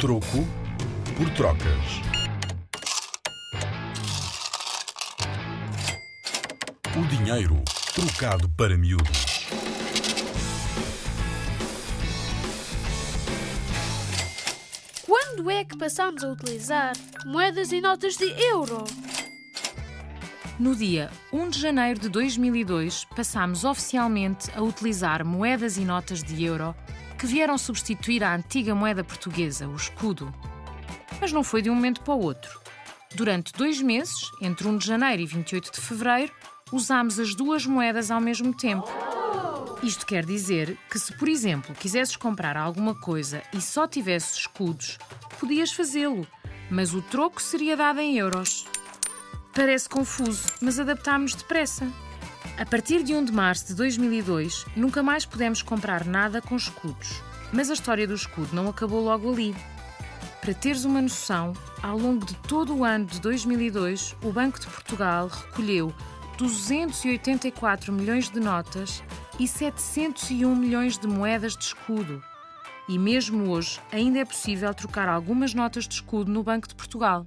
Troco por trocas. O dinheiro trocado para miúdos. Quando é que passamos a utilizar moedas e notas de euro? No dia 1 de janeiro de 2002, passámos oficialmente a utilizar moedas e notas de euro que vieram substituir a antiga moeda portuguesa, o escudo. Mas não foi de um momento para o outro. Durante dois meses, entre 1 de janeiro e 28 de fevereiro, usámos as duas moedas ao mesmo tempo. Isto quer dizer que, se por exemplo quisesses comprar alguma coisa e só tivesses escudos, podias fazê-lo, mas o troco seria dado em euros. Parece confuso, mas adaptámos-nos depressa. A partir de 1 de março de 2002, nunca mais pudemos comprar nada com escudos. Mas a história do escudo não acabou logo ali. Para teres uma noção, ao longo de todo o ano de 2002, o Banco de Portugal recolheu 284 milhões de notas e 701 milhões de moedas de escudo. E mesmo hoje, ainda é possível trocar algumas notas de escudo no Banco de Portugal.